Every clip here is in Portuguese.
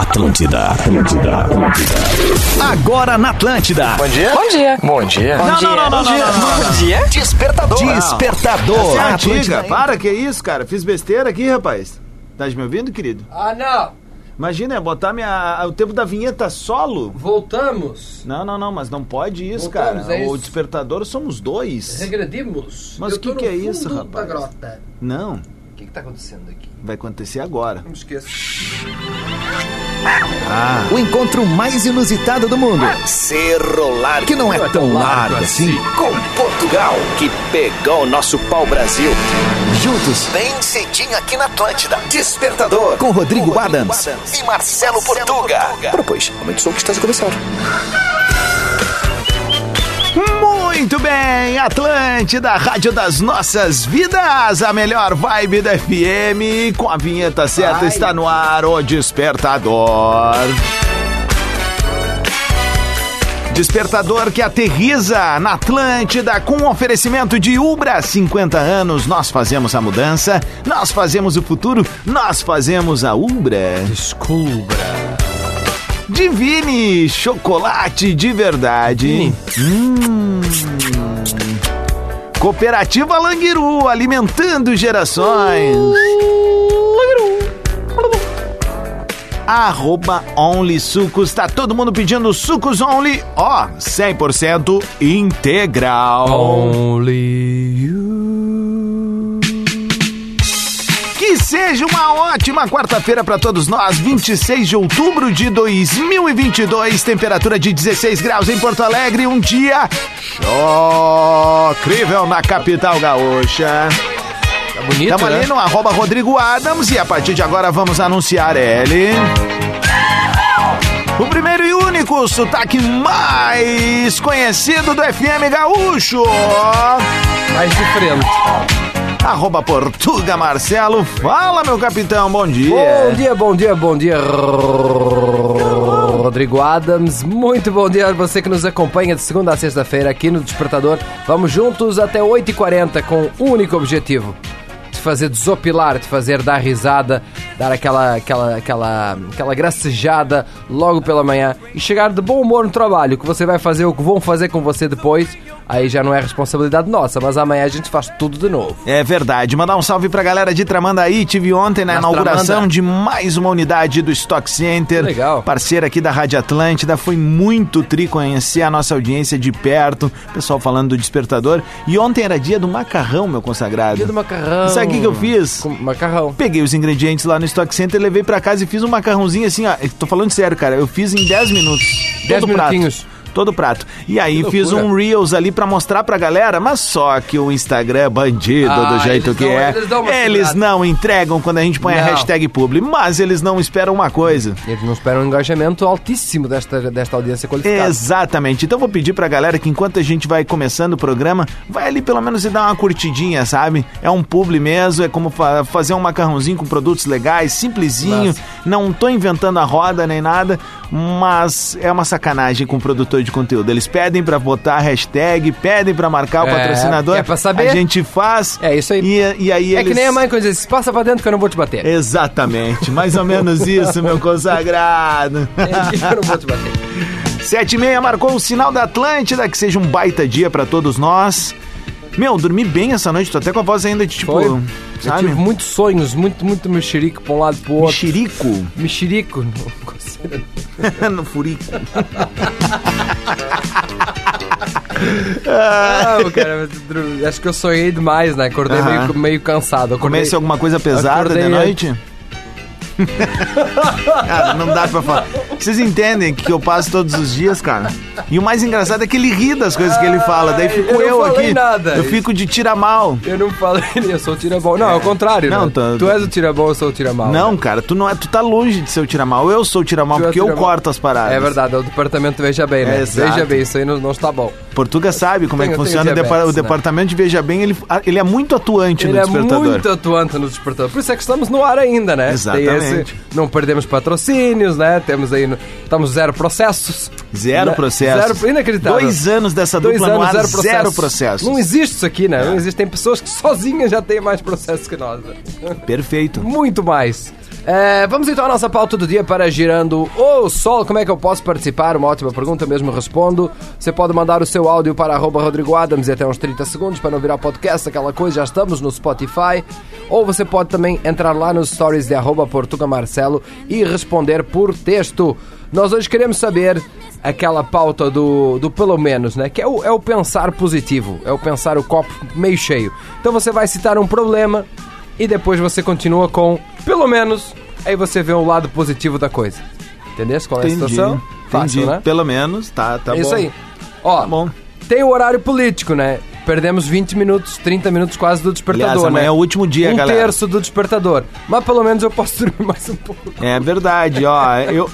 Atlântida, Atlântida, Atlântida. Agora na Atlântida. Bom dia. Bom dia. Bom dia. Não, não, não, não, não, não. Bom dia. Despertador. Despertador. É a Atlântida. antiga. Para, que isso, cara? Fiz besteira aqui, rapaz. Tá me ouvindo, querido? Ah, não! Imagina, é botar minha, o tempo da vinheta solo. Voltamos. Não, não, não, mas não pode isso, Voltamos, cara. é o isso. despertador somos dois. Regredimos. Mas o que que é isso, rapaz? Da grota. Não, O que, que tá acontecendo aqui? vai acontecer agora. Não esqueça. O encontro mais inusitado do mundo. Cerro Largo. Que não é tão largo assim. Com Portugal, que pegou o nosso pau-brasil. Juntos Bem cedinho aqui na Atlântida. Despertador. com Rodrigo Adams. E Marcelo Portuga. Ora, pois, aumente o som que estás a começar. Muito bem, Atlântida, Rádio das Nossas Vidas, a melhor vibe da FM, com a vinheta certa está no ar, o Despertador. Despertador que aterriza na Atlântida com um oferecimento de Ubra 50 anos. Nós fazemos a mudança, nós fazemos o futuro, nós fazemos a Ubra. Descubra. Divine chocolate de verdade. Hum. Cooperativa Languiru, alimentando gerações. Arroba Only Sucos, tá todo mundo pedindo sucos Only, ó, 100% integral. Only you. Seja uma ótima quarta-feira para todos nós, 26 de outubro de 2022, temperatura de 16 graus em Porto Alegre, um dia incrível na capital gaúcha. Tá bonito, Estamos né? ali no arroba Rodrigo Adams e a partir de agora vamos anunciar ele. O primeiro e único sotaque mais conhecido do FM Gaúcho. Mais diferente. Arroba Portuga Marcelo. Fala, meu capitão, bom dia. Bom dia, bom dia, bom dia, Rodrigo Adams. Muito bom dia a você que nos acompanha de segunda a sexta-feira aqui no Despertador. Vamos juntos até 8h40 com um único objetivo. De fazer desopilar, de fazer dar risada, dar aquela, aquela, aquela, aquela gracejada logo pela manhã e chegar de bom humor no trabalho. Que você vai fazer, o que vão fazer com você depois, aí já não é responsabilidade nossa, mas amanhã a gente faz tudo de novo. É verdade. Mandar um salve pra galera de Tramandaí. Tive ontem na inauguração Tramanda. de mais uma unidade do Stock Center. Legal. Parceira aqui da Rádio Atlântida. Foi muito tri conhecer a nossa audiência de perto. Pessoal falando do despertador. E ontem era dia do macarrão, meu consagrado. Dia do macarrão. Sabe o que, que eu fiz? Com macarrão. Peguei os ingredientes lá no Stock Center, levei pra casa e fiz um macarrãozinho assim, ó. Tô falando sério, cara. Eu fiz em 10 minutos. 10 Todo prato. Todo prato. E aí fiz um Reels ali pra mostrar pra galera, mas só que o Instagram é bandido Ah, do jeito que é. eles uma Eles não entregam quando a gente põe a Não. hashtag publi, mas eles não esperam uma coisa. Eles não esperam um engajamento altíssimo desta, desta audiência qualificada. Exatamente. Então vou pedir pra galera que enquanto a gente vai começando o programa, vai ali pelo menos e dar uma curtidinha, sabe? É um publi mesmo, é como fa- fazer um macarrãozinho com produtos legais, simplesinho. Massa. Não tô inventando a roda nem nada, mas é uma sacanagem com o produtor de conteúdo. Eles pedem pra botar a hashtag, pedem pra marcar o É, patrocinador. é pra saber. A gente faz. É isso aí. E, e aí É eles... que nem a mãe quando diz, passa pra dentro que eu não vou te bater. Exatamente, mais ou menos isso, meu consagrado. É eu não vou te bater. Sete e meia marcou o sinal da Atlântida, que seja um baita dia pra todos nós. Meu, dormi bem essa noite, tô até com a voz ainda de tipo, Foi? Eu sabe? tive muitos sonhos, muito, muito mexerico pra um lado e pro outro. Mexerico Mexerico. Não consigo. no furico. Ah, cara, acho que eu sonhei demais, né? Acordei meio, meio cansado. Acordei, Comece alguma coisa pesada Acordei de noite? cara, não dá pra falar. Vocês entendem que eu passo todos os dias, cara? E o mais engraçado é que ele ri das coisas que ele fala. Daí fico eu eu, aqui. nada. Eu fico de tira mal. Eu não falei, eu sou o tira-bom. Não, é o contrário, Não, né? tô- Tu és o tira-bom, eu sou o tira-mal. Não, né? cara, tu não é, tu tá longe de ser o tira mal. Eu sou o tira mal Tu é o porque eu tira-mal. corto as paradas. É verdade, é o departamento Veja Bem, né? É. Veja Bem, isso aí não, não está bom. Portuga sabe como é Tenho- que tenho funciona o, diabetes, o né? departamento de Veja Bem. Ele, ele é muito atuante Ele no é despertador. muito atuante no despertador. Por isso é que estamos no ar ainda, né? Exatamente. Esse- não perdemos patrocínios, né? Temos aí. estamos zero processos. Zero Né? processo. Zero, inacreditável. Dois anos dessa Dois dupla anos, no ar, zero processo. zero processos. Não existe isso aqui, né? Não existem pessoas que sozinhas já têm mais processos que nós. né? Perfeito. Muito mais. É, vamos então à nossa pauta do dia para Girando o Sol. Como é que eu posso participar? Uma ótima pergunta, mesmo respondo. Você pode mandar o seu áudio para arroba Rodrigo Adams e até uns 30 segundos para não virar podcast, aquela coisa, já estamos no Spotify. Ou você pode também entrar lá nos stories de arroba Portuga Marcelo e responder por texto. Nós hoje queremos saber aquela pauta do, do pelo menos, né? Que é o, é o pensar positivo, é o pensar o copo meio cheio. Então você vai citar um problema e depois você continua com pelo menos, aí você vê o lado positivo da coisa. Entendeu qual é a Entendi. situação? Fácil, Entendi. né? Pelo menos, tá, tá é bom. isso aí. Ó, Tá bom. tem o horário político, né? Perdemos 20 minutos, 30 minutos quase do despertador, Aliás, amanhã né? é o último dia, um galera. terço do despertador. Mas pelo menos eu posso dormir mais um pouco. É verdade, ó. Eu,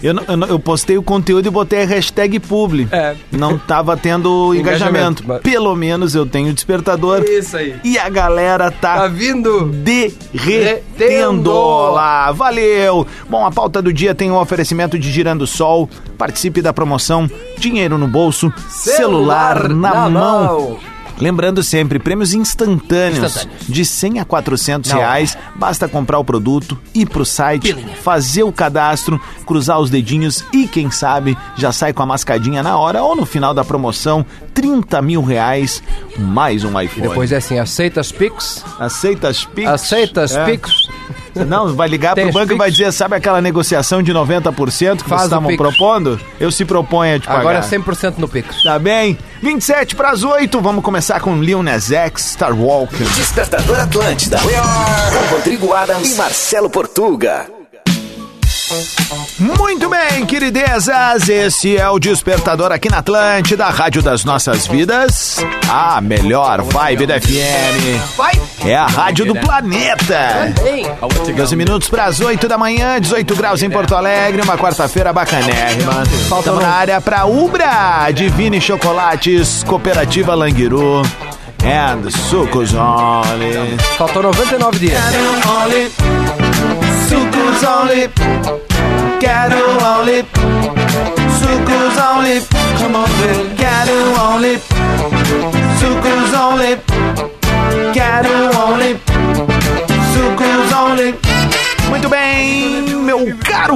eu, eu, eu postei o conteúdo e botei a hashtag publi. É. Não tava tendo engajamento. Engajamento, mas- Pelo menos eu tenho despertador. Isso aí. E a galera Tá tá vindo? derretendo lá. Valeu! Bom, a pauta do dia tem o oferecimento de Girando Sol. Participe da promoção Dinheiro no bolso, celular, na, mão. Lembrando sempre, prêmios instantâneos, Instantâneos. de 100 a 400 Não. reais. Basta comprar o produto, ir pro site, Pilinha. fazer o cadastro, cruzar os dedinhos e quem sabe já sai com a mascadinha na hora ou no final da promoção, 30 mil reais, mais um iPhone. Depois é assim, aceita as Pix? Aceita as Pix? Aceita as É. Pix? Não, vai ligar pro banco e vai dizer, sabe aquela negociação de 90% que Faz vocês estavam propondo? Eu se proponho a te pagar. Agora é 100% no Pix. Tá bem? 27 para as 8, vamos começar com Lil Nas X, Star Walking. Despertador Atlântida. Com Rodrigo Adams e Marcelo Portuga. Muito bem, queridezas, esse é o Despertador aqui na Atlântida, Rádio das Nossas Vidas, a melhor vibe da FM. É a rádio do planeta. Ei! 12 minutos para as 8 da manhã, 18 graus em Porto Alegre, uma quarta-feira bacanérrima. Estamos na área para Ubra, Divine Chocolates, Cooperativa Languiru. And Sucos Only. Faltou 99 dias. Only. Sucos Only. Quero Only. Sucos Only. Come on, baby. Quero Only. Sucos Only. Quero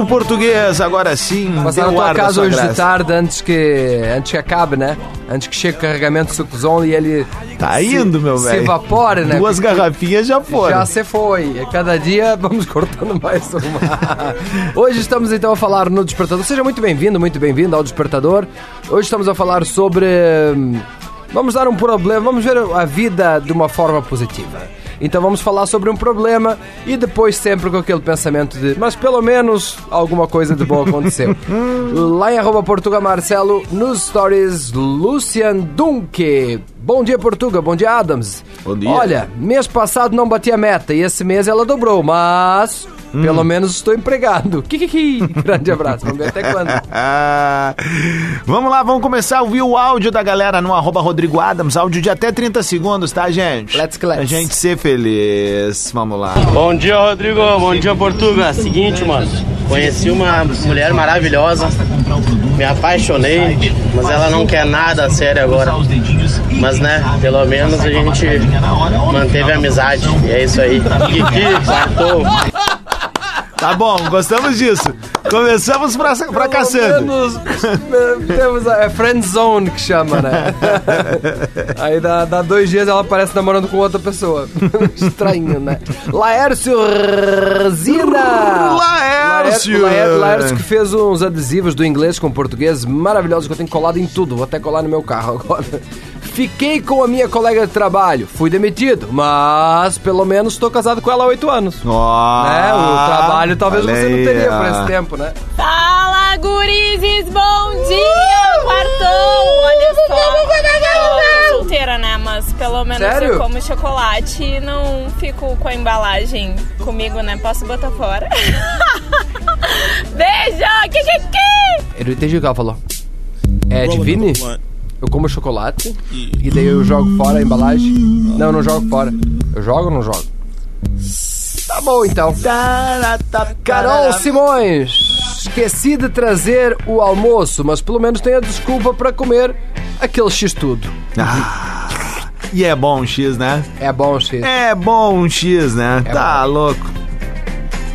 português, agora sim. Passar na tua casa hoje de graça. tarde antes que, antes que acabe, né? Antes que chegue o carregamento do sucozão e ele Tá se- indo, meu se velho. evapore, né? Duas garrafinhas já foram. Já se foi. E Cada dia vamos cortando mais uma. Hoje estamos então a falar no Despertador. Seja muito bem-vindo, muito bem-vindo ao Despertador. Hoje estamos a falar sobre. hum, Vamos dar um problema, vamos ver a vida de uma forma positiva. Então vamos falar sobre um problema e depois sempre com aquele pensamento de mas pelo menos alguma coisa de boa aconteceu. Lá em arroba Portuga Marcelo, nos stories, Lucian Dunque. Bom dia Portuga, bom dia Adams. Bom dia. Olha, mês passado não bati a meta e esse mês ela dobrou, mas Hum. pelo menos estou empregado. Kikiki. Grande abraço, vamos ver até quando. vamos lá, vamos começar a ouvir o áudio da galera no arroba Rodrigo Adams, áudio de até 30 segundos, tá, gente? Let's go, let's. A gente ser feliz. Vamos lá. Bom dia, Rodrigo. Bom dia, Portuga. Seguinte, mano. Conheci uma mulher maravilhosa. Me apaixonei, mas ela não quer nada sério agora. Mas, né, pelo menos a gente manteve a amizade. E é isso aí. Kiki. Tá bom, gostamos disso. Começamos pra. Pelo menos, eh, temos a é friend zone que chama, né? Aí dá, dá dois dias ela aparece namorando com outra pessoa. Estranho, né? Laércio Zina! Laércio! Laércio, Laércio que fez uns adesivos do inglês com português maravilhosos que eu tenho colado em tudo. Vou até colar no meu carro agora. Fiquei com a minha colega de trabalho. Fui demitido, mas pelo menos estou casado com ela há oito anos. Ó, né? O trabalho talvez você não teria por esse tempo, né? Fala, gurizes, bom dia! Quartou, olha só. Eu tô solteira, né? Mas pelo menos Sério? eu como chocolate e não fico com a embalagem comigo, né? Posso botar fora. Beijo! Que, que, que? Eu não entendi o que ela falou. É divine? Eu como chocolate e daí eu jogo fora a embalagem. Não, eu não jogo fora. Eu jogo ou não jogo? Tá bom então. Carol Simões, esqueci de trazer o almoço, mas pelo menos tenho a desculpa para comer aquele X tudo. Ah, e é bom um X, né? É bom, X. É bom um X, né? É tá louco.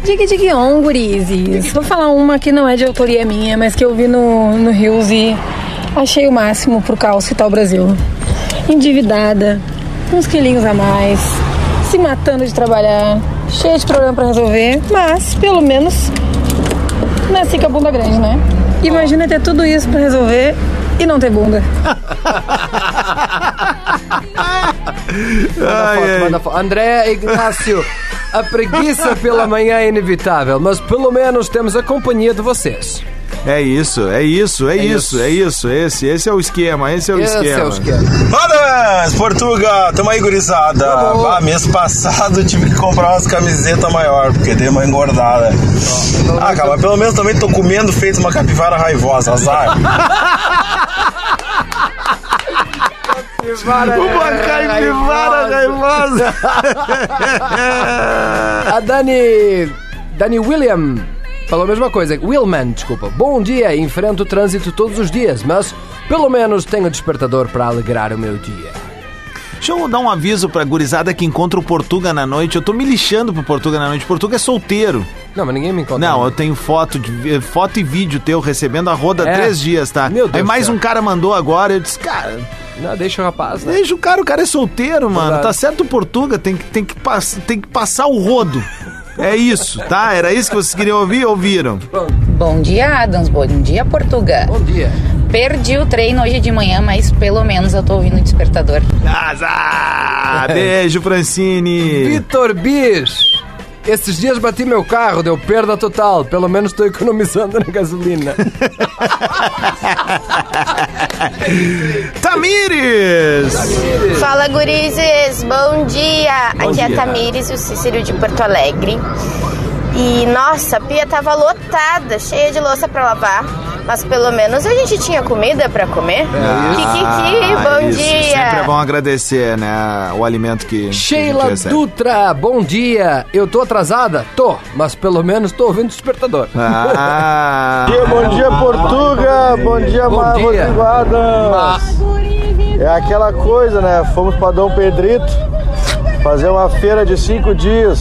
Diga diga on, gurizes. Vou falar uma que não é de autoria minha, mas que eu vi no, no Rios e achei o máximo pro caos que tá o Brasil. Endividada, uns quilinhos a mais, se matando de trabalhar, cheia de problema pra resolver, mas pelo menos nasci com a bunda grande, né? Imagina ter tudo isso pra resolver e não ter bunda. Manda Ai, foto, ai. manda foto. André Ignácio, a preguiça pela manhã é inevitável, mas pelo menos temos a companhia de vocês. É isso, é isso, é, isso, isso. é isso. Esse, esse é o esquema, esse é o Esse esquema. é o esquema. Parabéns, Portuga! Tamo aí, gurizada. Vamos. Ah, mês passado tive que comprar umas camisetas maior, porque dei uma engordada. Ah, cara, mas pelo menos também tô comendo feito uma capivara raivosa, azar. Uma caipivara raivosa. A Dani. Dani William falou a mesma coisa. Willman, desculpa. Bom dia, enfrento o trânsito todos os dias, mas pelo menos tenho despertador para alegrar o meu dia. Deixa eu dar um aviso pra gurizada que encontra o Portuga na noite. Eu tô me lixando pro Portuga na noite. Portuga é solteiro. Não, mas ninguém me encontra. Não, eu tenho foto, de, foto e vídeo teu recebendo a roda há É? três dias, tá? Meu Deus Aí mais um cara mandou agora, eu disse, cara, Não, deixa o rapaz, né? deixa o cara, o cara é solteiro, mano. Verdade. Tá certo o Portuga, tem que, tem, que pass, tem que passar o rodo. É isso, tá? Era isso que vocês queriam ouvir? Ouviram? Bom dia, Adams. Bom dia, Portuga. Bom dia. Perdi o treino hoje de manhã, mas pelo menos eu tô ouvindo o despertador. Azar! Beijo, Francine! Vitor Bis. Esses dias bati meu carro, deu perda total. Pelo menos estou economizando na gasolina. Tamires! Fala, gurizes! Bom dia! Aqui é dia. a Tamires e o Cícero de Porto Alegre. E nossa, a pia tava lotada, cheia de louça pra lavar. Mas pelo menos a gente tinha comida pra comer. Kikiki, bom Ah, isso. dia! Sempre é bom agradecer, né? O alimento que. que a gente Sheila recebe. Dutra, bom dia. Eu tô atrasada? Tô, mas pelo menos tô ouvindo o despertador. Ah! bom dia, Portuga! Bom dia, Bom dia. Rodrigo Adams! É aquela coisa, né? Fomos pra Dom Pedrito fazer uma feira de cinco dias.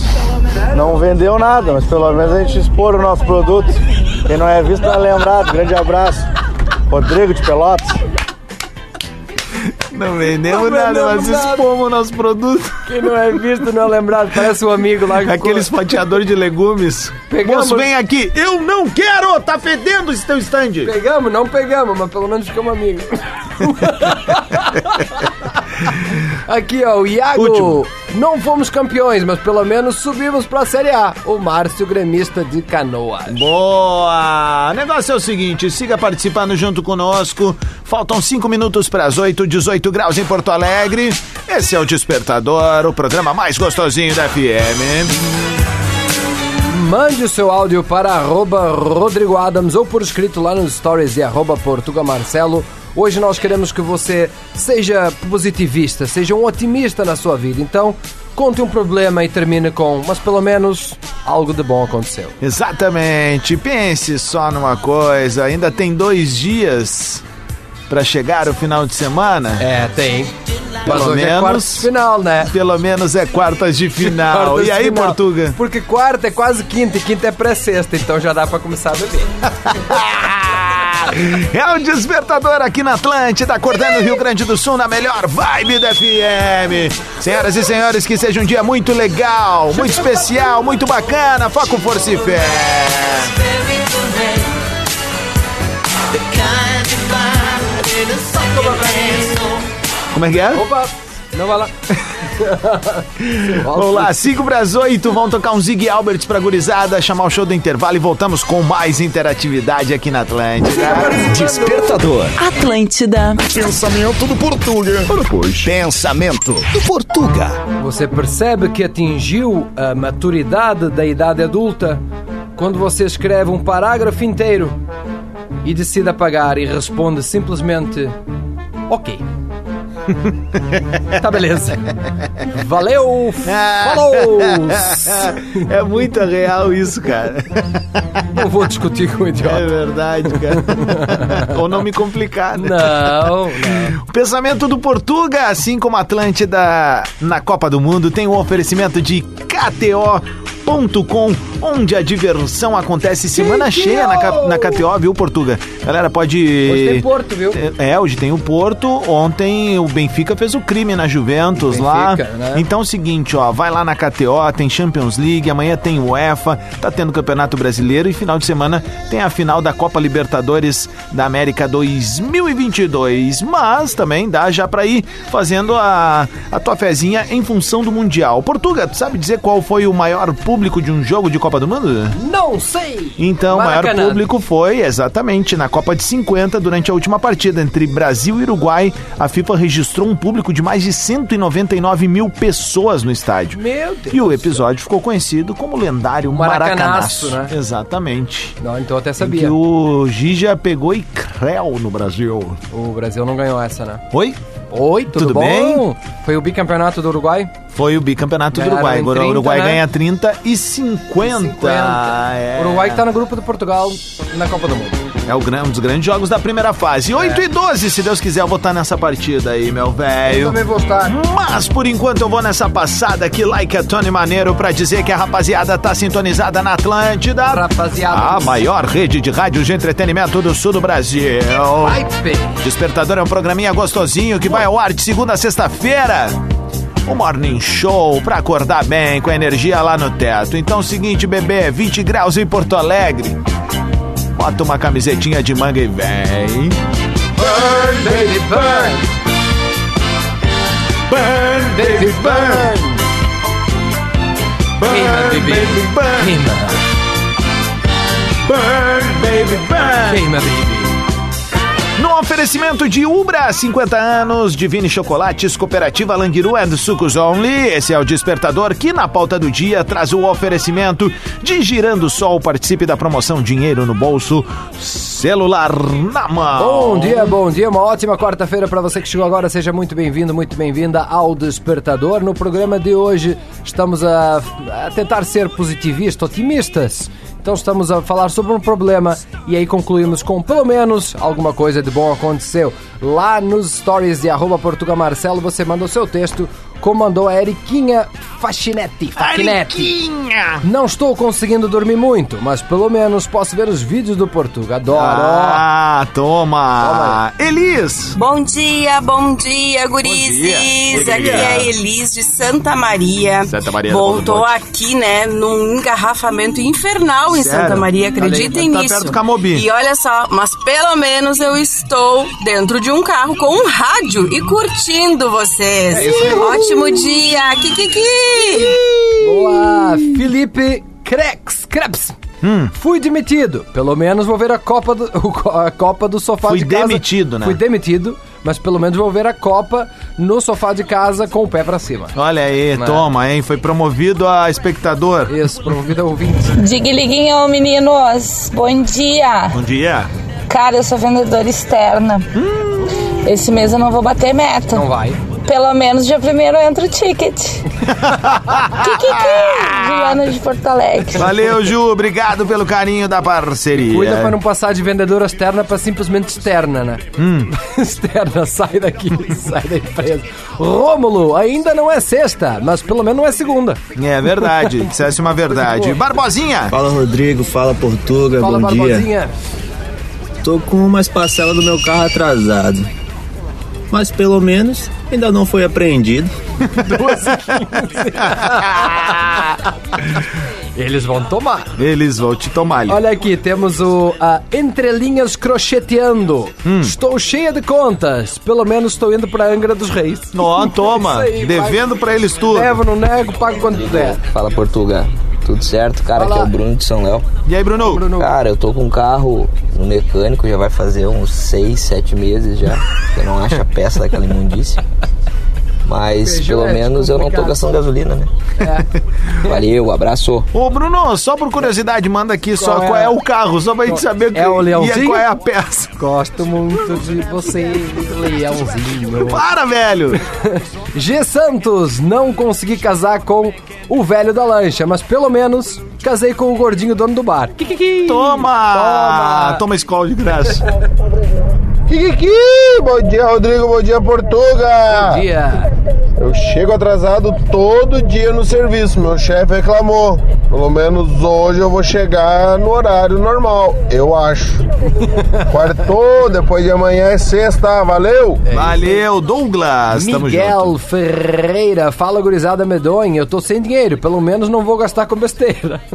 Não vendeu nada, mas pelo menos a gente expor o nosso produto. Quem não é visto não é lembrado. Grande abraço. Rodrigo de Pelotas. Não vendemos Não nada, mas expomos o nosso produto. Quem não é visto não é lembrado. Parece um amigo lá que Aqueles fatiadores de legumes. Pegamos. Moço, vem aqui. Eu não quero! Tá fedendo esse teu stand. Pegamos, não pegamos, mas pelo menos ficamos amigos. Aqui, ó, o Iago. Último. Não fomos campeões, mas pelo menos subimos pra Série A. O Márcio, gremista de Canoas. Boa! O negócio é o seguinte, siga participando junto conosco. Faltam 5 minutos para as 8, 18 graus em Porto Alegre. Esse é o Despertador, o programa mais gostosinho da FM. Mande o seu áudio para arroba Rodrigo Adams ou por escrito lá nos stories de arroba Portuga Marcelo. Hoje nós queremos que você seja positivista, seja um otimista na sua vida. Então, conte um problema e termine com, mas pelo menos algo de bom aconteceu. Exatamente. Pense só numa coisa, ainda tem dois dias para chegar o final de semana. É, tem. Mas Pelo hoje é menos- quartas de final, né? Pelo menos é quartas de final. Quartas e aí, final. Portuga? Porque quarta é quase quinta e quinta é pré-sexta, então já dá pra começar a beber. É o Despertador aqui na Atlântida, acordando o Rio Grande do Sul na melhor vibe da FM. Senhoras e senhores, que seja um dia muito legal, muito especial, muito bacana. Foco, força e fé. Como é que é? Opa, não vai lá. Vamos lá, 5 para as 8, vão tocar um Zig Alberts pra gurizada, chamar o show do intervalo e voltamos com mais interatividade aqui na Atlântida. Despertador. Atlântida. Pensamento do Portuga. Pois. Pensamento do Portuga. Você percebe que atingiu a maturidade da idade adulta quando você escreve um parágrafo inteiro e decide apagar e responde simplesmente ok. tá beleza. Valeu! Falou! É muito real isso, cara. Não vou discutir com o É idiota. verdade, cara. Ou não me complicar, né? Não, não. O pensamento do Portuga, assim como a Atlântida na Copa do Mundo, tem um oferecimento de KTO. KTO.com, onde a diversão acontece semana cheia na, na KTO, viu, Portuga? Galera, pode. Hoje tem Porto, viu? É, hoje tem o Porto. Ontem o Benfica fez o crime na Juventus lá. Benfica, né? Então é o seguinte, ó, vai lá na KTO, tem Champions League, amanhã tem UEFA, tá tendo Campeonato Brasileiro e final de semana tem a final da Copa Libertadores da América 2022. Mas também dá já pra ir fazendo a, a tua fezinha em função do Mundial. Portuga, tu sabe dizer qual foi o maior público de um jogo de Copa do Mundo? Não sei! Então, o maior público foi, exatamente, na Copa de 50, durante a última partida entre Brasil e Uruguai. A FIFA registrou um público de mais de 199 mil pessoas no estádio. Meu Deus! E o episódio ficou conhecido como lendário Maracanaço, Maracanaço. né? Exatamente. Não, então eu até Em sabia. Que o Gija pegou e creu no Brasil. O Brasil não ganhou essa, né? Oi? Oi, tudo, Tudo bom? bem? Foi o bicampeonato do Uruguai? Foi o bicampeonato do Uruguai. Agora o 30, Uruguai né? ganha 30 e 50. É. O Uruguai que tá no grupo do Portugal na Copa do Mundo. É um dos grandes jogos da primeira fase. 8 e 12, se Deus quiser, eu vou estar nessa partida aí, meu Eu velho. também vou estar. Mas por enquanto eu vou nessa passada aqui, like a Tony Maneiro, pra dizer que a rapaziada tá sintonizada na Atlântida. Rapaziada. A maior rede de rádio de entretenimento do sul do Brasil. Vai. Despertador é um programinha gostosinho que vai ao ar de segunda a sexta-feira. O Morning Show pra acordar bem, com a energia lá no teto. Então é o seguinte, bebê, 20 graus em Porto Alegre. Bota uma camisetinha de manga e vem. Burn, baby, burn. Burn, baby, burn. Queima, baby. burn. Queima. Burn, baby, burn. Queima, baby. No oferecimento de Ubra, 50 anos, Divine Chocolates, Cooperativa Languiru and Sucos Only. Esse é o Despertador que na pauta do dia traz o oferecimento de Girando Sol. Participe da promoção Dinheiro no Bolso, celular na mão. Bom dia, bom dia, uma ótima quarta-feira para você que chegou agora. Seja muito bem-vindo, muito bem-vinda ao Despertador. No programa de hoje estamos a, a tentar ser positivistas, otimistas. Então estamos a falar sobre um problema e aí concluímos com pelo menos alguma coisa de bom aconteceu. Lá nos stories de arroba Portuga Marcelo você mandou seu texto, comandou a Eriquinha Fachinetti. Fachinetti. Não estou conseguindo dormir muito, mas pelo menos posso ver os vídeos do Portuga. Adoro. Ah, toma. Elis. Bom dia, bom dia, gurizes. dia. Bom Aqui dia. é a Elis de Santa Maria. Santa Maria tô Monte. aqui, né, num engarrafamento infernal em Sério? Santa Maria, acreditem Tá nisso. perto do Camobi. E olha só, mas pelo menos eu estou dentro de um carro com um rádio e curtindo vocês. Ótimo dia, Kikiki! Boa, Felipe Crex, Krebs. Hum. Fui demitido. Pelo menos vou ver a Copa do, a Copa do sofá Fui de casa. demitido, né? Fui demitido, mas pelo menos vou ver a Copa no sofá de casa com o pé pra cima. Olha aí, Né? toma, hein? Foi promovido a espectador. Isso, promovido a ouvinte. Diga-liguinho, meninos. Bom dia. Bom dia. Cara, eu sou vendedora externa. Esse mês eu não vou bater meta. Não vai. Pelo menos dia primeiro entra o ticket. Kikiki! Juliana de Porto Alegre. Valeu, Ju. Obrigado pelo carinho da parceria. Cuida pra não passar de vendedora externa pra simplesmente externa, né? Hum. externa, sai daqui, sai da empresa. Rômulo, ainda não é sexta, mas pelo menos não é segunda. É verdade, dissesse uma verdade. Barbosinha! Fala Rodrigo, fala Portuga, Fala, bom dia. Barbosinha. Tô com umas parcelas do meu carro atrasado. Mas pelo menos ainda não foi apreendido. Eles vão tomar. Eles vão te tomar ali. Olha aqui, temos o a Entrelinhas Crocheteando. Hum. Estou cheia de contas. Pelo menos estou indo pra Angra dos Reis. Ó, toma. Aí, Devendo pra eles tudo. Levo, não nego, pago quando puder. Fala Portuga, tudo certo? Cara, Fala. aqui é o Bruno de São Léo. E aí, Bruno? Bruno. Cara, eu tô com um carro no mecânico, já vai fazer uns 6, 7 meses já. que Eu não acho a peça daquela imundícia. Mas Feijão pelo é menos eu não tô gastando gasolina, né? Valeu, abraço. Ô, Bruno, só por curiosidade, manda aqui só Qual qual é? é, o carro, só pra gente saber É o que- Leãozinho? e qual é a peça. Gosto muito de você, leãozinho. Para, velho! G Santos, não consegui casar com o velho da lancha, mas pelo menos casei com o gordinho dono do bar. Kikiki. Toma! Toma. Toma escola de graça. Kiki! Bom dia, Rodrigo. Bom dia, Portuga. Bom dia. Eu chego atrasado todo dia no serviço. Meu chefe reclamou. Pelo menos hoje eu vou chegar no horário normal, eu acho. Quartou, depois de amanhã é sexta, valeu? Valeu, Douglas. Tamo junto. Miguel Ferreira, fala gurizada medonha, eu tô sem dinheiro, pelo menos não vou gastar com besteira.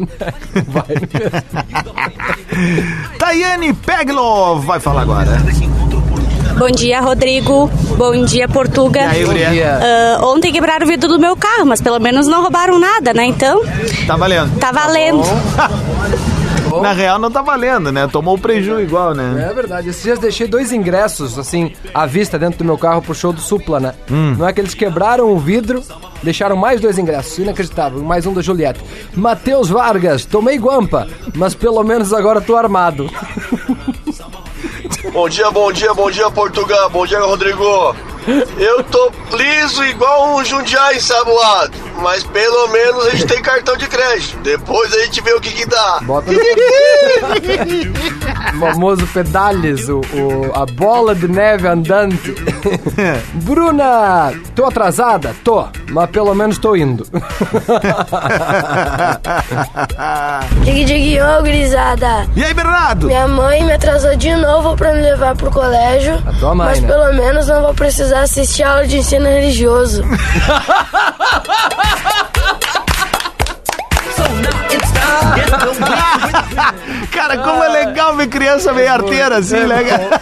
Vai Tayane Peglo vai falar agora. Bom dia, Rodrigo. Bom dia, Portuga. E aí, guria? Bom dia. Ah, ontem quebraram o vidro do meu carro, mas pelo menos não roubaram nada, né? Então, Tá valendo. tá valendo. Na real não tá valendo, né? Tomou o prejuízo igual, né? É verdade. Esses dias deixei dois ingressos, assim, à vista dentro do meu carro pro show do Supla, né? Hum. Não é que eles quebraram o vidro, deixaram mais dois ingressos, inacreditável. Mais um da Juliette. Matheus Vargas, tomei guampa, mas pelo menos agora tô armado. Bom dia, bom dia, bom dia, Portugal. Bom dia, Rodrigo. Eu tô liso igual um Jundiaí ensaboado, mas pelo menos a gente tem cartão de crédito. Depois a gente vê o que que dá. Bota no famoso pedales, o, o- a bola de neve andante. Bruna, tô atrasada? Tô, mas pelo menos tô indo. Dig, dig, ô, gurizada. E aí, Bernardo? Minha mãe me atrasou de novo pra me levar pro colégio. A tua mãe, mas né? pelo menos não vou precisar assistir aula de ensino religioso. Cara, como é legal ver criança meio arteira assim, né, cara?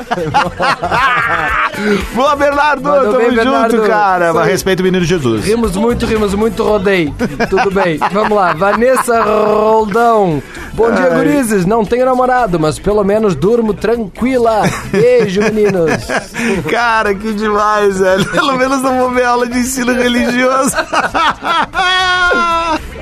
Boa, Bernardo, Mandou tamo bem, junto, Bernardo. cara. Aí. Respeito o menino Jesus. Rimos muito, rimos muito, rodei. Tudo bem. Vamos lá. Vanessa Roldão. Bom dia, Ai. gurizes. Não tenho namorado, mas pelo menos durmo tranquila. Beijo, meninos. Cara, que demais, velho. Pelo menos não vou ver aula de ensino religioso.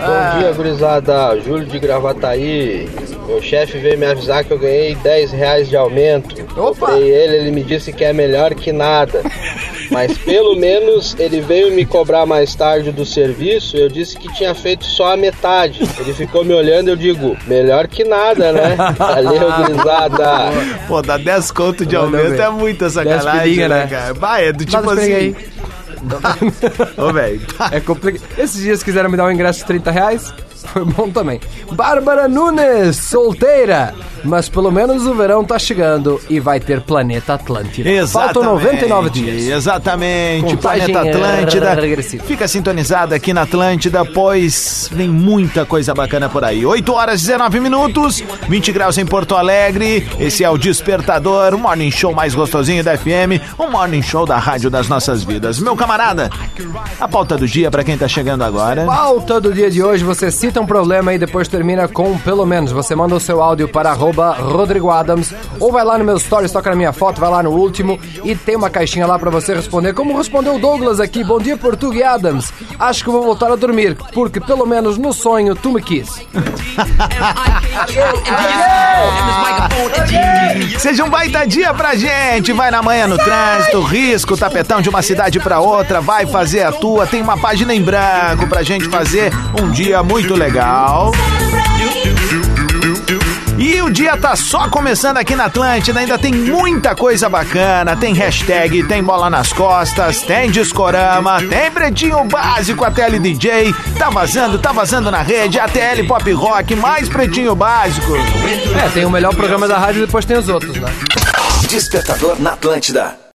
Bom dia, gurizada. Júlio de Gravataí. Meu chefe veio me avisar que eu ganhei 10 reais de aumento. Comprei ele, ele me disse que é melhor que nada. Mas pelo menos ele veio me cobrar mais tarde do serviço. Eu disse que tinha feito só a metade. Ele ficou me olhando eu digo, melhor que nada, né? Valeu, gurizada. Pô, dá 10 conto de aumento é muita 10 sacanagem, né, né? cara? Vai, é do tipo assim. pilinha Ô, velho. É complicado. Esses dias quiseram me dar um ingresso de 30 reais. Foi bom também. Bárbara Nunes, solteira. Mas pelo menos o verão tá chegando e vai ter Planeta Atlântida. Exatamente. Faltam 99 dias. Exatamente. Contagem Planeta Atlântida. regressiva. Fica sintonizado aqui na Atlântida, pois vem muita coisa bacana por aí. 8 horas e 19 minutos, 20 graus em Porto Alegre. Esse é o Despertador, o morning show mais gostosinho da FM, o morning show da rádio das nossas vidas. Meu camarada, a pauta do dia pra quem tá chegando agora. Pauta do dia de hoje, você cita um problema e depois termina com pelo menos. Você manda o seu áudio para arroba Rodrigo Adams ou vai lá no meu stories, toca na minha foto, vai lá no último e tem uma caixinha lá para você responder. Como respondeu o Douglas aqui, bom dia Portuga e Adams. Acho que vou voltar a dormir, porque pelo menos no sonho tu me quis. Seja um baita dia pra gente. Vai na manhã no trânsito, risco, tapetão de uma cidade pra outra, vai fazer a tua. Tem uma página em branco pra gente fazer um dia muito legal. E o dia tá só começando aqui na Atlântida, ainda tem muita coisa bacana. Tem hashtag, tem bola nas costas, tem discorama, tem pretinho básico, ATL DJ. Tá vazando, tá vazando na rede, ATL Pop Rock, mais pretinho básico. É, tem o melhor programa da rádio e depois tem os outros, né? Despertador na Atlântida.